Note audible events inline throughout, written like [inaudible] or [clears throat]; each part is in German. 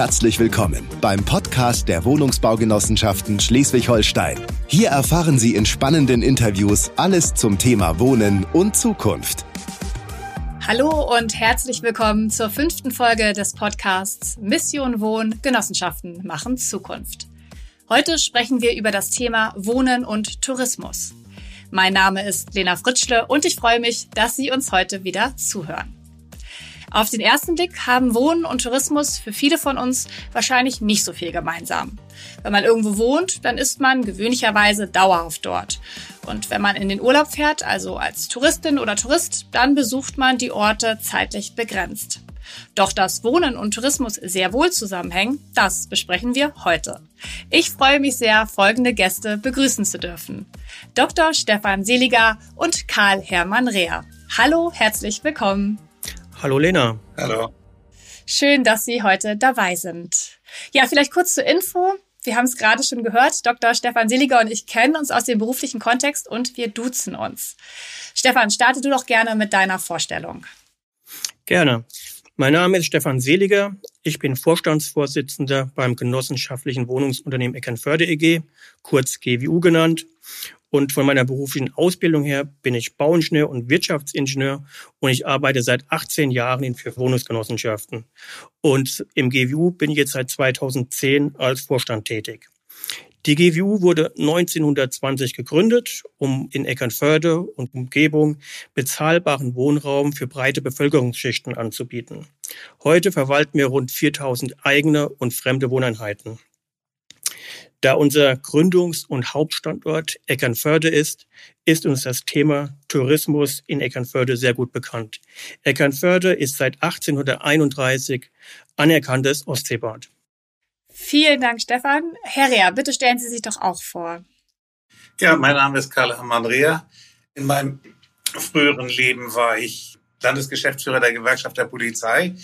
Herzlich willkommen beim Podcast der Wohnungsbaugenossenschaften Schleswig-Holstein. Hier erfahren Sie in spannenden Interviews alles zum Thema Wohnen und Zukunft. Hallo und herzlich willkommen zur fünften Folge des Podcasts Mission Wohn Genossenschaften machen Zukunft. Heute sprechen wir über das Thema Wohnen und Tourismus. Mein Name ist Lena Fritschle und ich freue mich, dass Sie uns heute wieder zuhören. Auf den ersten Blick haben Wohnen und Tourismus für viele von uns wahrscheinlich nicht so viel gemeinsam. Wenn man irgendwo wohnt, dann ist man gewöhnlicherweise dauerhaft dort. Und wenn man in den Urlaub fährt, also als Touristin oder Tourist, dann besucht man die Orte zeitlich begrenzt. Doch dass Wohnen und Tourismus sehr wohl zusammenhängen, das besprechen wir heute. Ich freue mich sehr, folgende Gäste begrüßen zu dürfen. Dr. Stefan Seliger und Karl Hermann Reher. Hallo, herzlich willkommen. Hallo Lena. Hallo. Schön, dass Sie heute dabei sind. Ja, vielleicht kurz zur Info. Wir haben es gerade schon gehört. Dr. Stefan Seliger und ich kennen uns aus dem beruflichen Kontext und wir duzen uns. Stefan, starte du doch gerne mit deiner Vorstellung. Gerne. Mein Name ist Stefan Seliger. Ich bin Vorstandsvorsitzender beim genossenschaftlichen Wohnungsunternehmen Eckernförde EG, kurz GWU genannt. Und von meiner beruflichen Ausbildung her bin ich Bauingenieur und Wirtschaftsingenieur und ich arbeite seit 18 Jahren in vier Wohnungsgenossenschaften. Und im GWU bin ich jetzt seit 2010 als Vorstand tätig. Die GWU wurde 1920 gegründet, um in Eckernförde und Umgebung bezahlbaren Wohnraum für breite Bevölkerungsschichten anzubieten. Heute verwalten wir rund 4000 eigene und fremde Wohneinheiten. Da unser Gründungs- und Hauptstandort Eckernförde ist, ist uns das Thema Tourismus in Eckernförde sehr gut bekannt. Eckernförde ist seit 1831 anerkanntes Ostseebad. Vielen Dank, Stefan. Herr Rea, bitte stellen Sie sich doch auch vor. Ja, mein Name ist Karl Hermann Rea. In meinem früheren Leben war ich Landesgeschäftsführer der Gewerkschaft der Polizei.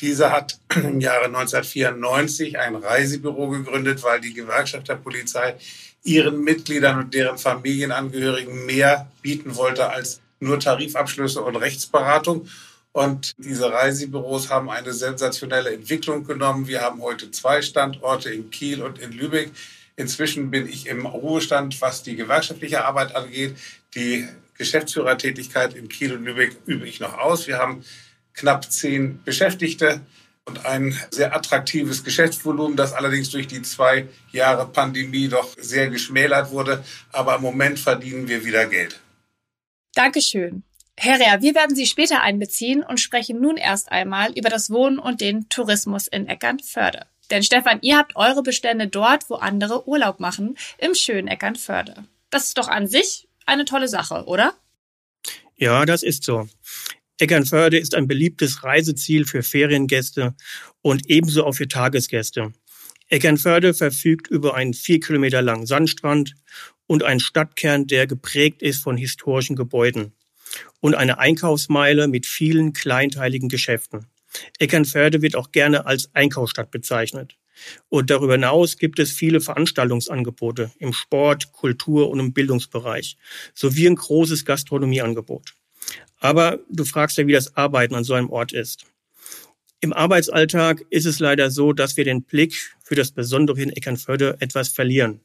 Diese hat [clears throat] im Jahre 1994 ein Reisebüro gegründet, weil die Gewerkschaft der Polizei ihren Mitgliedern und deren Familienangehörigen mehr bieten wollte als nur Tarifabschlüsse und Rechtsberatung. Und diese Reisebüros haben eine sensationelle Entwicklung genommen. Wir haben heute zwei Standorte in Kiel und in Lübeck. Inzwischen bin ich im Ruhestand, was die gewerkschaftliche Arbeit angeht. Die Geschäftsführertätigkeit in Kiel und Lübeck übe ich noch aus. Wir haben knapp zehn Beschäftigte und ein sehr attraktives Geschäftsvolumen, das allerdings durch die zwei Jahre Pandemie doch sehr geschmälert wurde. Aber im Moment verdienen wir wieder Geld. Dankeschön. Herr Rehr, wir werden Sie später einbeziehen und sprechen nun erst einmal über das Wohnen und den Tourismus in Eckernförde. Denn Stefan, ihr habt eure Bestände dort, wo andere Urlaub machen, im schönen Eckernförde. Das ist doch an sich eine tolle Sache, oder? Ja, das ist so. Eckernförde ist ein beliebtes Reiseziel für Feriengäste und ebenso auch für Tagesgäste. Eckernförde verfügt über einen vier Kilometer langen Sandstrand und einen Stadtkern, der geprägt ist von historischen Gebäuden und eine Einkaufsmeile mit vielen kleinteiligen Geschäften. Eckernförde wird auch gerne als Einkaufsstadt bezeichnet. Und darüber hinaus gibt es viele Veranstaltungsangebote im Sport, Kultur und im Bildungsbereich sowie ein großes Gastronomieangebot. Aber du fragst ja, wie das Arbeiten an so einem Ort ist. Im Arbeitsalltag ist es leider so, dass wir den Blick für das Besondere in Eckernförde etwas verlieren.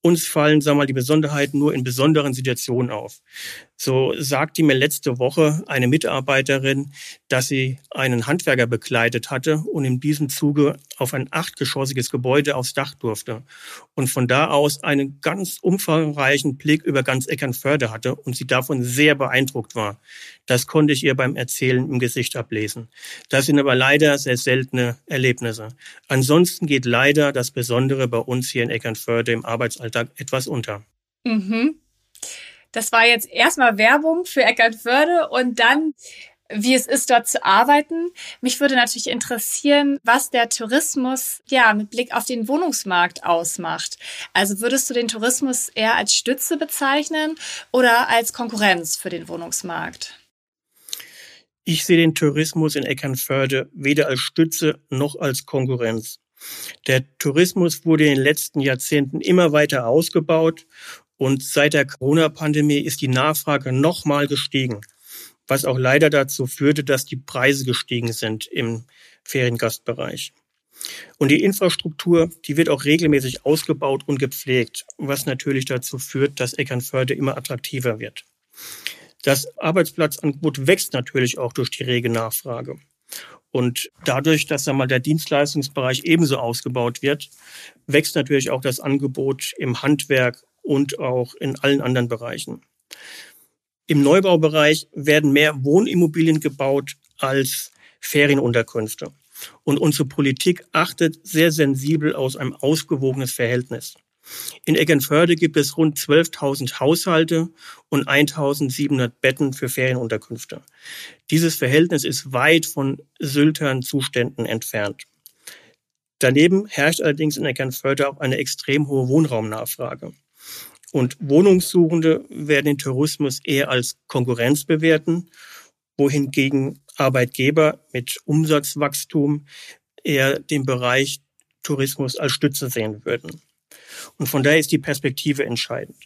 Uns fallen, sagen wir mal, die Besonderheiten nur in besonderen Situationen auf. So sagte mir letzte Woche eine Mitarbeiterin, dass sie einen Handwerker begleitet hatte und in diesem Zuge auf ein achtgeschossiges Gebäude aufs Dach durfte und von da aus einen ganz umfangreichen Blick über ganz Eckernförde hatte und sie davon sehr beeindruckt war. Das konnte ich ihr beim Erzählen im Gesicht ablesen. Das sind aber leider sehr seltene Erlebnisse. Ansonsten geht leider das Besondere bei uns hier in Eckernförde im Arbeitsalltag etwas unter. Mhm. Das war jetzt erstmal Werbung für Eckernförde und dann wie es ist, dort zu arbeiten. Mich würde natürlich interessieren, was der Tourismus ja mit Blick auf den Wohnungsmarkt ausmacht. Also würdest du den Tourismus eher als Stütze bezeichnen oder als Konkurrenz für den Wohnungsmarkt? Ich sehe den Tourismus in Eckernförde weder als Stütze noch als Konkurrenz. Der Tourismus wurde in den letzten Jahrzehnten immer weiter ausgebaut und seit der Corona-Pandemie ist die Nachfrage nochmal gestiegen, was auch leider dazu führte, dass die Preise gestiegen sind im Feriengastbereich. Und die Infrastruktur, die wird auch regelmäßig ausgebaut und gepflegt, was natürlich dazu führt, dass Eckernförde immer attraktiver wird. Das Arbeitsplatzangebot wächst natürlich auch durch die rege Nachfrage. Und dadurch, dass einmal der Dienstleistungsbereich ebenso ausgebaut wird, wächst natürlich auch das Angebot im Handwerk und auch in allen anderen Bereichen. Im Neubaubereich werden mehr Wohnimmobilien gebaut als Ferienunterkünfte. Und unsere Politik achtet sehr sensibel aus einem ausgewogenes Verhältnis. In Eckernförde gibt es rund 12.000 Haushalte und 1.700 Betten für Ferienunterkünfte. Dieses Verhältnis ist weit von Syltern Zuständen entfernt. Daneben herrscht allerdings in Eckernförde auch eine extrem hohe Wohnraumnachfrage. Und Wohnungssuchende werden den Tourismus eher als Konkurrenz bewerten, wohingegen Arbeitgeber mit Umsatzwachstum eher den Bereich Tourismus als Stütze sehen würden. Und von daher ist die Perspektive entscheidend.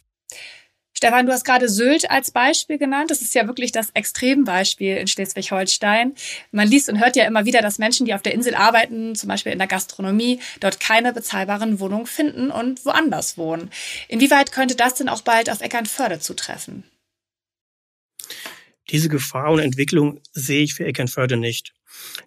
Stefan, du hast gerade Sylt als Beispiel genannt. Das ist ja wirklich das Extrembeispiel in Schleswig-Holstein. Man liest und hört ja immer wieder, dass Menschen, die auf der Insel arbeiten, zum Beispiel in der Gastronomie, dort keine bezahlbaren Wohnungen finden und woanders wohnen. Inwieweit könnte das denn auch bald auf Eckernförde zutreffen? Diese Gefahr und Entwicklung sehe ich für Eckernförde nicht,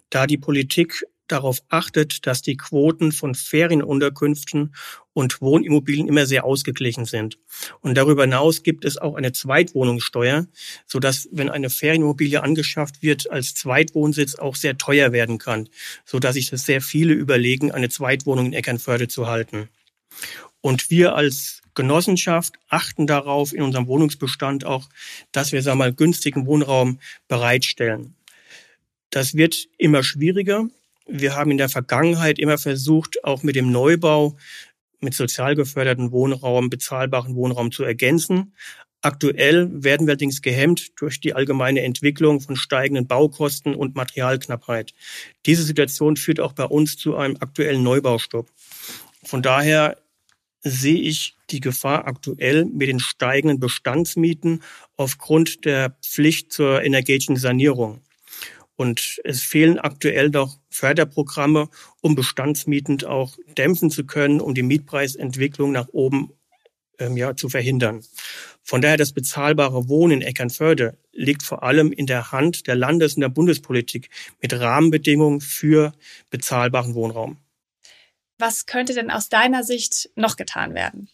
da die Politik darauf achtet, dass die Quoten von Ferienunterkünften und Wohnimmobilien immer sehr ausgeglichen sind. Und darüber hinaus gibt es auch eine Zweitwohnungssteuer, so wenn eine Ferienimmobilie angeschafft wird, als Zweitwohnsitz auch sehr teuer werden kann, so sich das sehr viele überlegen, eine Zweitwohnung in Eckernförde zu halten. Und wir als Genossenschaft achten darauf in unserem Wohnungsbestand auch, dass wir sagen wir mal günstigen Wohnraum bereitstellen. Das wird immer schwieriger. Wir haben in der Vergangenheit immer versucht, auch mit dem Neubau mit sozial geförderten Wohnraum, bezahlbaren Wohnraum zu ergänzen. Aktuell werden wir allerdings gehemmt durch die allgemeine Entwicklung von steigenden Baukosten und Materialknappheit. Diese Situation führt auch bei uns zu einem aktuellen Neubaustopp. Von daher sehe ich die Gefahr aktuell mit den steigenden Bestandsmieten aufgrund der Pflicht zur energetischen Sanierung. Und es fehlen aktuell doch Förderprogramme, um Bestandsmieten auch dämpfen zu können, um die Mietpreisentwicklung nach oben ähm, ja, zu verhindern. Von daher das bezahlbare Wohnen in Eckernförde liegt vor allem in der Hand der Landes- und der Bundespolitik mit Rahmenbedingungen für bezahlbaren Wohnraum. Was könnte denn aus deiner Sicht noch getan werden?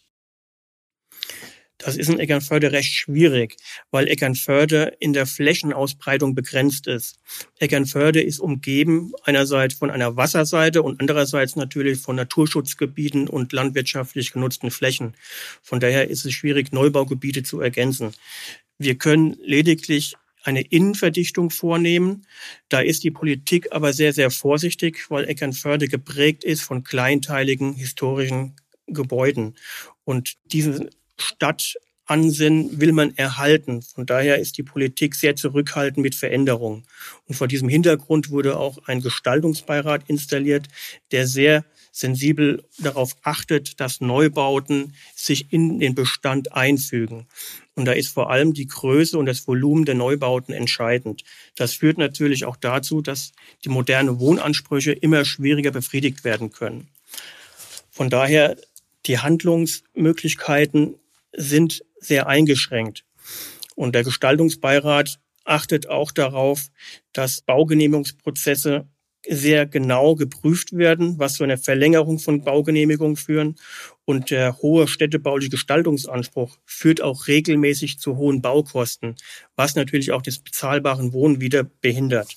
Das ist in Eckernförde recht schwierig, weil Eckernförde in der Flächenausbreitung begrenzt ist. Eckernförde ist umgeben einerseits von einer Wasserseite und andererseits natürlich von Naturschutzgebieten und landwirtschaftlich genutzten Flächen. Von daher ist es schwierig, Neubaugebiete zu ergänzen. Wir können lediglich eine Innenverdichtung vornehmen. Da ist die Politik aber sehr, sehr vorsichtig, weil Eckernförde geprägt ist von kleinteiligen historischen Gebäuden. Und diese Stadtansinnen will man erhalten. Von daher ist die Politik sehr zurückhaltend mit Veränderungen. Und vor diesem Hintergrund wurde auch ein Gestaltungsbeirat installiert, der sehr sensibel darauf achtet, dass Neubauten sich in den Bestand einfügen. Und da ist vor allem die Größe und das Volumen der Neubauten entscheidend. Das führt natürlich auch dazu, dass die modernen Wohnansprüche immer schwieriger befriedigt werden können. Von daher die Handlungsmöglichkeiten sind sehr eingeschränkt. Und der Gestaltungsbeirat achtet auch darauf, dass Baugenehmigungsprozesse sehr genau geprüft werden, was zu einer Verlängerung von Baugenehmigungen führen. Und der hohe städtebauliche Gestaltungsanspruch führt auch regelmäßig zu hohen Baukosten, was natürlich auch das bezahlbaren Wohnen wieder behindert.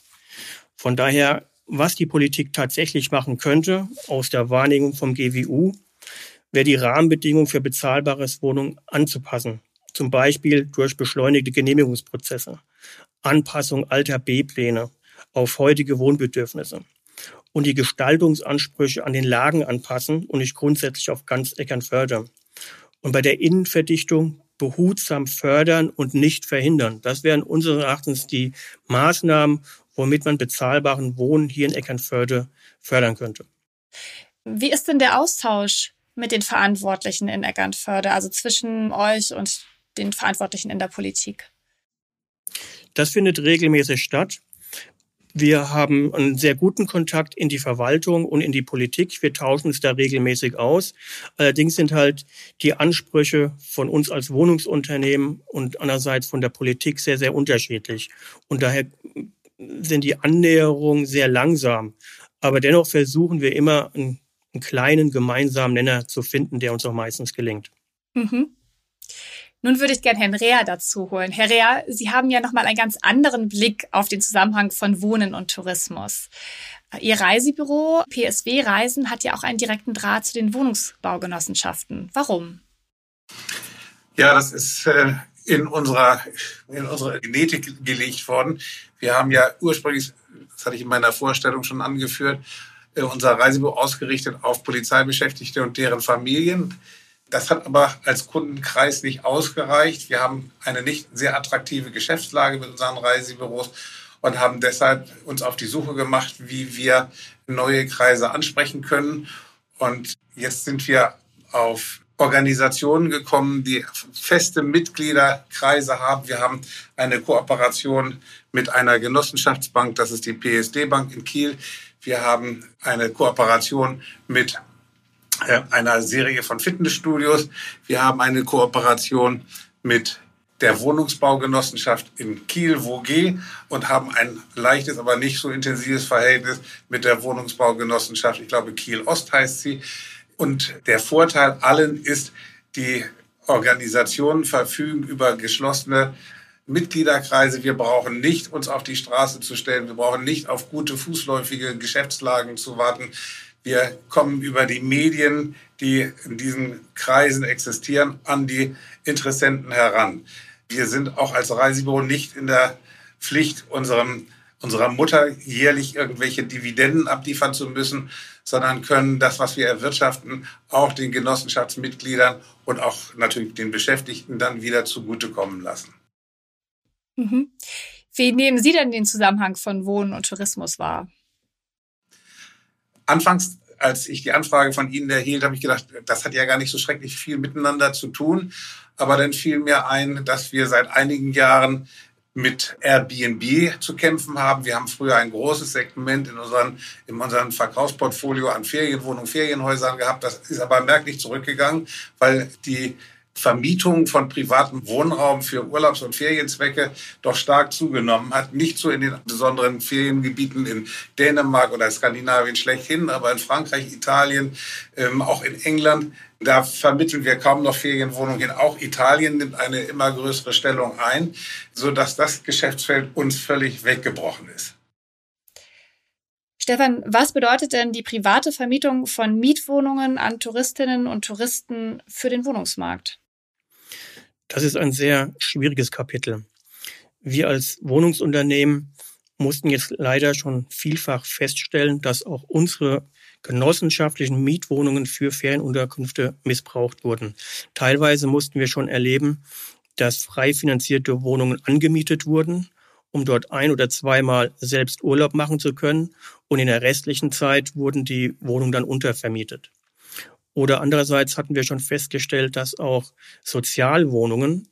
Von daher, was die Politik tatsächlich machen könnte, aus der Wahrnehmung vom GWU, wäre die Rahmenbedingungen für bezahlbares Wohnung anzupassen. Zum Beispiel durch beschleunigte Genehmigungsprozesse, Anpassung alter B-Pläne auf heutige Wohnbedürfnisse und die Gestaltungsansprüche an den Lagen anpassen und nicht grundsätzlich auf ganz Eckernförde. Und bei der Innenverdichtung behutsam fördern und nicht verhindern. Das wären unseres Erachtens die Maßnahmen, womit man bezahlbaren Wohnen hier in Eckernförde fördern könnte. Wie ist denn der Austausch mit den Verantwortlichen in Eckernförde, also zwischen euch und den Verantwortlichen in der Politik? Das findet regelmäßig statt. Wir haben einen sehr guten Kontakt in die Verwaltung und in die Politik. Wir tauschen uns da regelmäßig aus. Allerdings sind halt die Ansprüche von uns als Wohnungsunternehmen und andererseits von der Politik sehr, sehr unterschiedlich. Und daher sind die Annäherungen sehr langsam. Aber dennoch versuchen wir immer einen, einen kleinen gemeinsamen Nenner zu finden, der uns auch meistens gelingt. Mhm. Nun würde ich gerne Herrn Rea dazu holen. Herr Rea, Sie haben ja nochmal einen ganz anderen Blick auf den Zusammenhang von Wohnen und Tourismus. Ihr Reisebüro PSW Reisen hat ja auch einen direkten Draht zu den Wohnungsbaugenossenschaften. Warum? Ja, das ist äh, in unserer, in unserer Genetik gelegt worden. Wir haben ja ursprünglich, das hatte ich in meiner Vorstellung schon angeführt, unser Reisebüro ausgerichtet auf Polizeibeschäftigte und deren Familien. Das hat aber als Kundenkreis nicht ausgereicht. Wir haben eine nicht sehr attraktive Geschäftslage mit unseren Reisebüros und haben deshalb uns auf die Suche gemacht, wie wir neue Kreise ansprechen können. Und jetzt sind wir auf Organisationen gekommen, die feste Mitgliederkreise haben. Wir haben eine Kooperation mit einer Genossenschaftsbank, das ist die PSD Bank in Kiel. Wir haben eine Kooperation mit äh, einer Serie von Fitnessstudios. Wir haben eine Kooperation mit der Wohnungsbaugenossenschaft in Kiel, WOG, und haben ein leichtes, aber nicht so intensives Verhältnis mit der Wohnungsbaugenossenschaft, ich glaube Kiel Ost heißt sie. Und der Vorteil allen ist, die Organisationen verfügen über geschlossene Mitgliederkreise. Wir brauchen nicht uns auf die Straße zu stellen. Wir brauchen nicht auf gute fußläufige Geschäftslagen zu warten. Wir kommen über die Medien, die in diesen Kreisen existieren, an die Interessenten heran. Wir sind auch als Reisebüro nicht in der Pflicht, unserem, unserer Mutter jährlich irgendwelche Dividenden abliefern zu müssen, sondern können das, was wir erwirtschaften, auch den Genossenschaftsmitgliedern und auch natürlich den Beschäftigten dann wieder zugutekommen lassen. Mhm. Wie nehmen Sie denn den Zusammenhang von Wohnen und Tourismus wahr? Anfangs, als ich die Anfrage von Ihnen erhielt, habe ich gedacht, das hat ja gar nicht so schrecklich viel miteinander zu tun. Aber dann fiel mir ein, dass wir seit einigen Jahren mit Airbnb zu kämpfen haben. Wir haben früher ein großes Segment in unseren, in unserem Verkaufsportfolio an Ferienwohnungen, Ferienhäusern gehabt. Das ist aber merklich zurückgegangen, weil die Vermietung von privatem Wohnraum für Urlaubs- und Ferienzwecke doch stark zugenommen hat. Nicht so in den besonderen Feriengebieten in Dänemark oder Skandinavien schlechthin, aber in Frankreich, Italien, ähm, auch in England. Da vermitteln wir kaum noch Ferienwohnungen. Auch Italien nimmt eine immer größere Stellung ein, so dass das Geschäftsfeld uns völlig weggebrochen ist. Stefan, was bedeutet denn die private Vermietung von Mietwohnungen an Touristinnen und Touristen für den Wohnungsmarkt? Das ist ein sehr schwieriges Kapitel. Wir als Wohnungsunternehmen mussten jetzt leider schon vielfach feststellen, dass auch unsere genossenschaftlichen Mietwohnungen für Ferienunterkünfte missbraucht wurden. Teilweise mussten wir schon erleben, dass frei finanzierte Wohnungen angemietet wurden, um dort ein oder zweimal selbst Urlaub machen zu können. Und in der restlichen Zeit wurden die Wohnungen dann untervermietet. Oder andererseits hatten wir schon festgestellt, dass auch Sozialwohnungen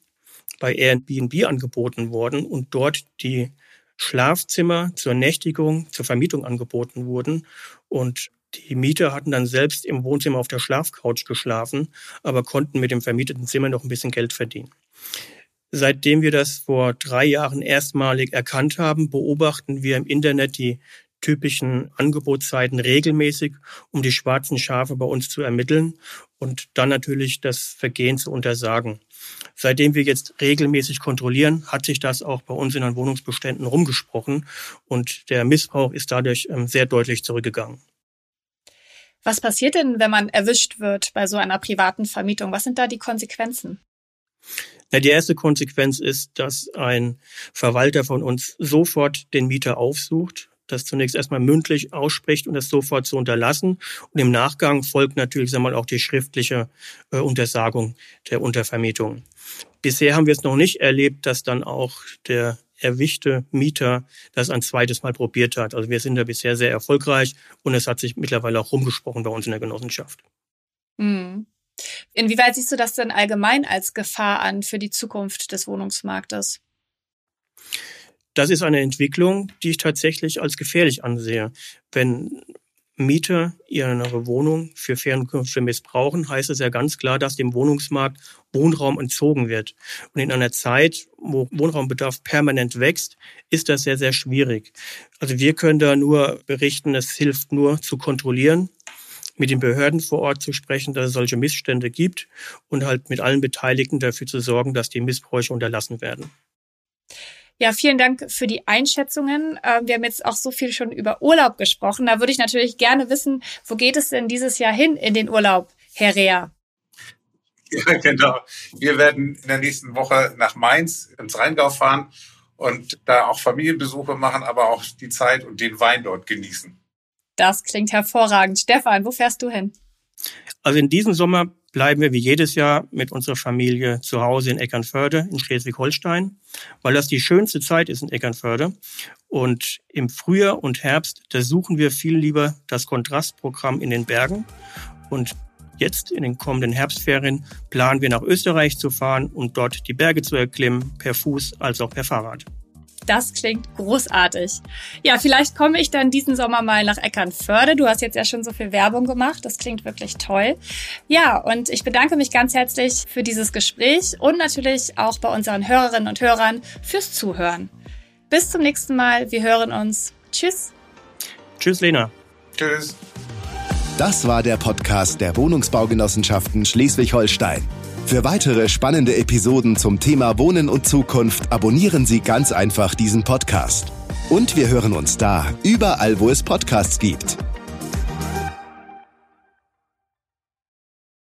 bei Airbnb angeboten wurden und dort die Schlafzimmer zur Nächtigung, zur Vermietung angeboten wurden. Und die Mieter hatten dann selbst im Wohnzimmer auf der Schlafcouch geschlafen, aber konnten mit dem vermieteten Zimmer noch ein bisschen Geld verdienen. Seitdem wir das vor drei Jahren erstmalig erkannt haben, beobachten wir im Internet die typischen Angebotszeiten regelmäßig, um die schwarzen Schafe bei uns zu ermitteln und dann natürlich das Vergehen zu untersagen. Seitdem wir jetzt regelmäßig kontrollieren, hat sich das auch bei uns in den Wohnungsbeständen rumgesprochen und der Missbrauch ist dadurch ähm, sehr deutlich zurückgegangen. Was passiert denn, wenn man erwischt wird bei so einer privaten Vermietung? Was sind da die Konsequenzen? Na, die erste Konsequenz ist, dass ein Verwalter von uns sofort den Mieter aufsucht, das zunächst erstmal mündlich ausspricht und das sofort zu unterlassen. Und im Nachgang folgt natürlich sagen wir mal, auch die schriftliche äh, Untersagung der Untervermietung. Bisher haben wir es noch nicht erlebt, dass dann auch der erwischte Mieter das ein zweites Mal probiert hat. Also wir sind da bisher sehr erfolgreich und es hat sich mittlerweile auch rumgesprochen bei uns in der Genossenschaft. Mhm. Inwieweit siehst du das denn allgemein als Gefahr an für die Zukunft des Wohnungsmarktes? Das ist eine Entwicklung, die ich tatsächlich als gefährlich ansehe. Wenn Mieter ihre Wohnung für Fernkünfte missbrauchen, heißt es ja ganz klar, dass dem Wohnungsmarkt Wohnraum entzogen wird. Und in einer Zeit, wo Wohnraumbedarf permanent wächst, ist das sehr, sehr schwierig. Also wir können da nur berichten, es hilft nur zu kontrollieren, mit den Behörden vor Ort zu sprechen, dass es solche Missstände gibt und halt mit allen Beteiligten dafür zu sorgen, dass die Missbräuche unterlassen werden. Ja, vielen Dank für die Einschätzungen. Ähm, wir haben jetzt auch so viel schon über Urlaub gesprochen. Da würde ich natürlich gerne wissen, wo geht es denn dieses Jahr hin in den Urlaub, Herr Rea? [laughs] Ja, genau. Wir werden in der nächsten Woche nach Mainz ins Rheingau fahren und da auch Familienbesuche machen, aber auch die Zeit und den Wein dort genießen. Das klingt hervorragend. Stefan, wo fährst du hin? Also in diesem Sommer bleiben wir wie jedes Jahr mit unserer Familie zu Hause in Eckernförde in Schleswig-Holstein, weil das die schönste Zeit ist in Eckernförde. Und im Frühjahr und Herbst, da suchen wir viel lieber das Kontrastprogramm in den Bergen. Und jetzt in den kommenden Herbstferien planen wir nach Österreich zu fahren und dort die Berge zu erklimmen, per Fuß als auch per Fahrrad. Das klingt großartig. Ja, vielleicht komme ich dann diesen Sommer mal nach Eckernförde. Du hast jetzt ja schon so viel Werbung gemacht. Das klingt wirklich toll. Ja, und ich bedanke mich ganz herzlich für dieses Gespräch und natürlich auch bei unseren Hörerinnen und Hörern fürs Zuhören. Bis zum nächsten Mal. Wir hören uns. Tschüss. Tschüss, Lena. Tschüss. Das war der Podcast der Wohnungsbaugenossenschaften Schleswig-Holstein. Für weitere spannende Episoden zum Thema Wohnen und Zukunft abonnieren Sie ganz einfach diesen Podcast. Und wir hören uns da, überall, wo es Podcasts gibt.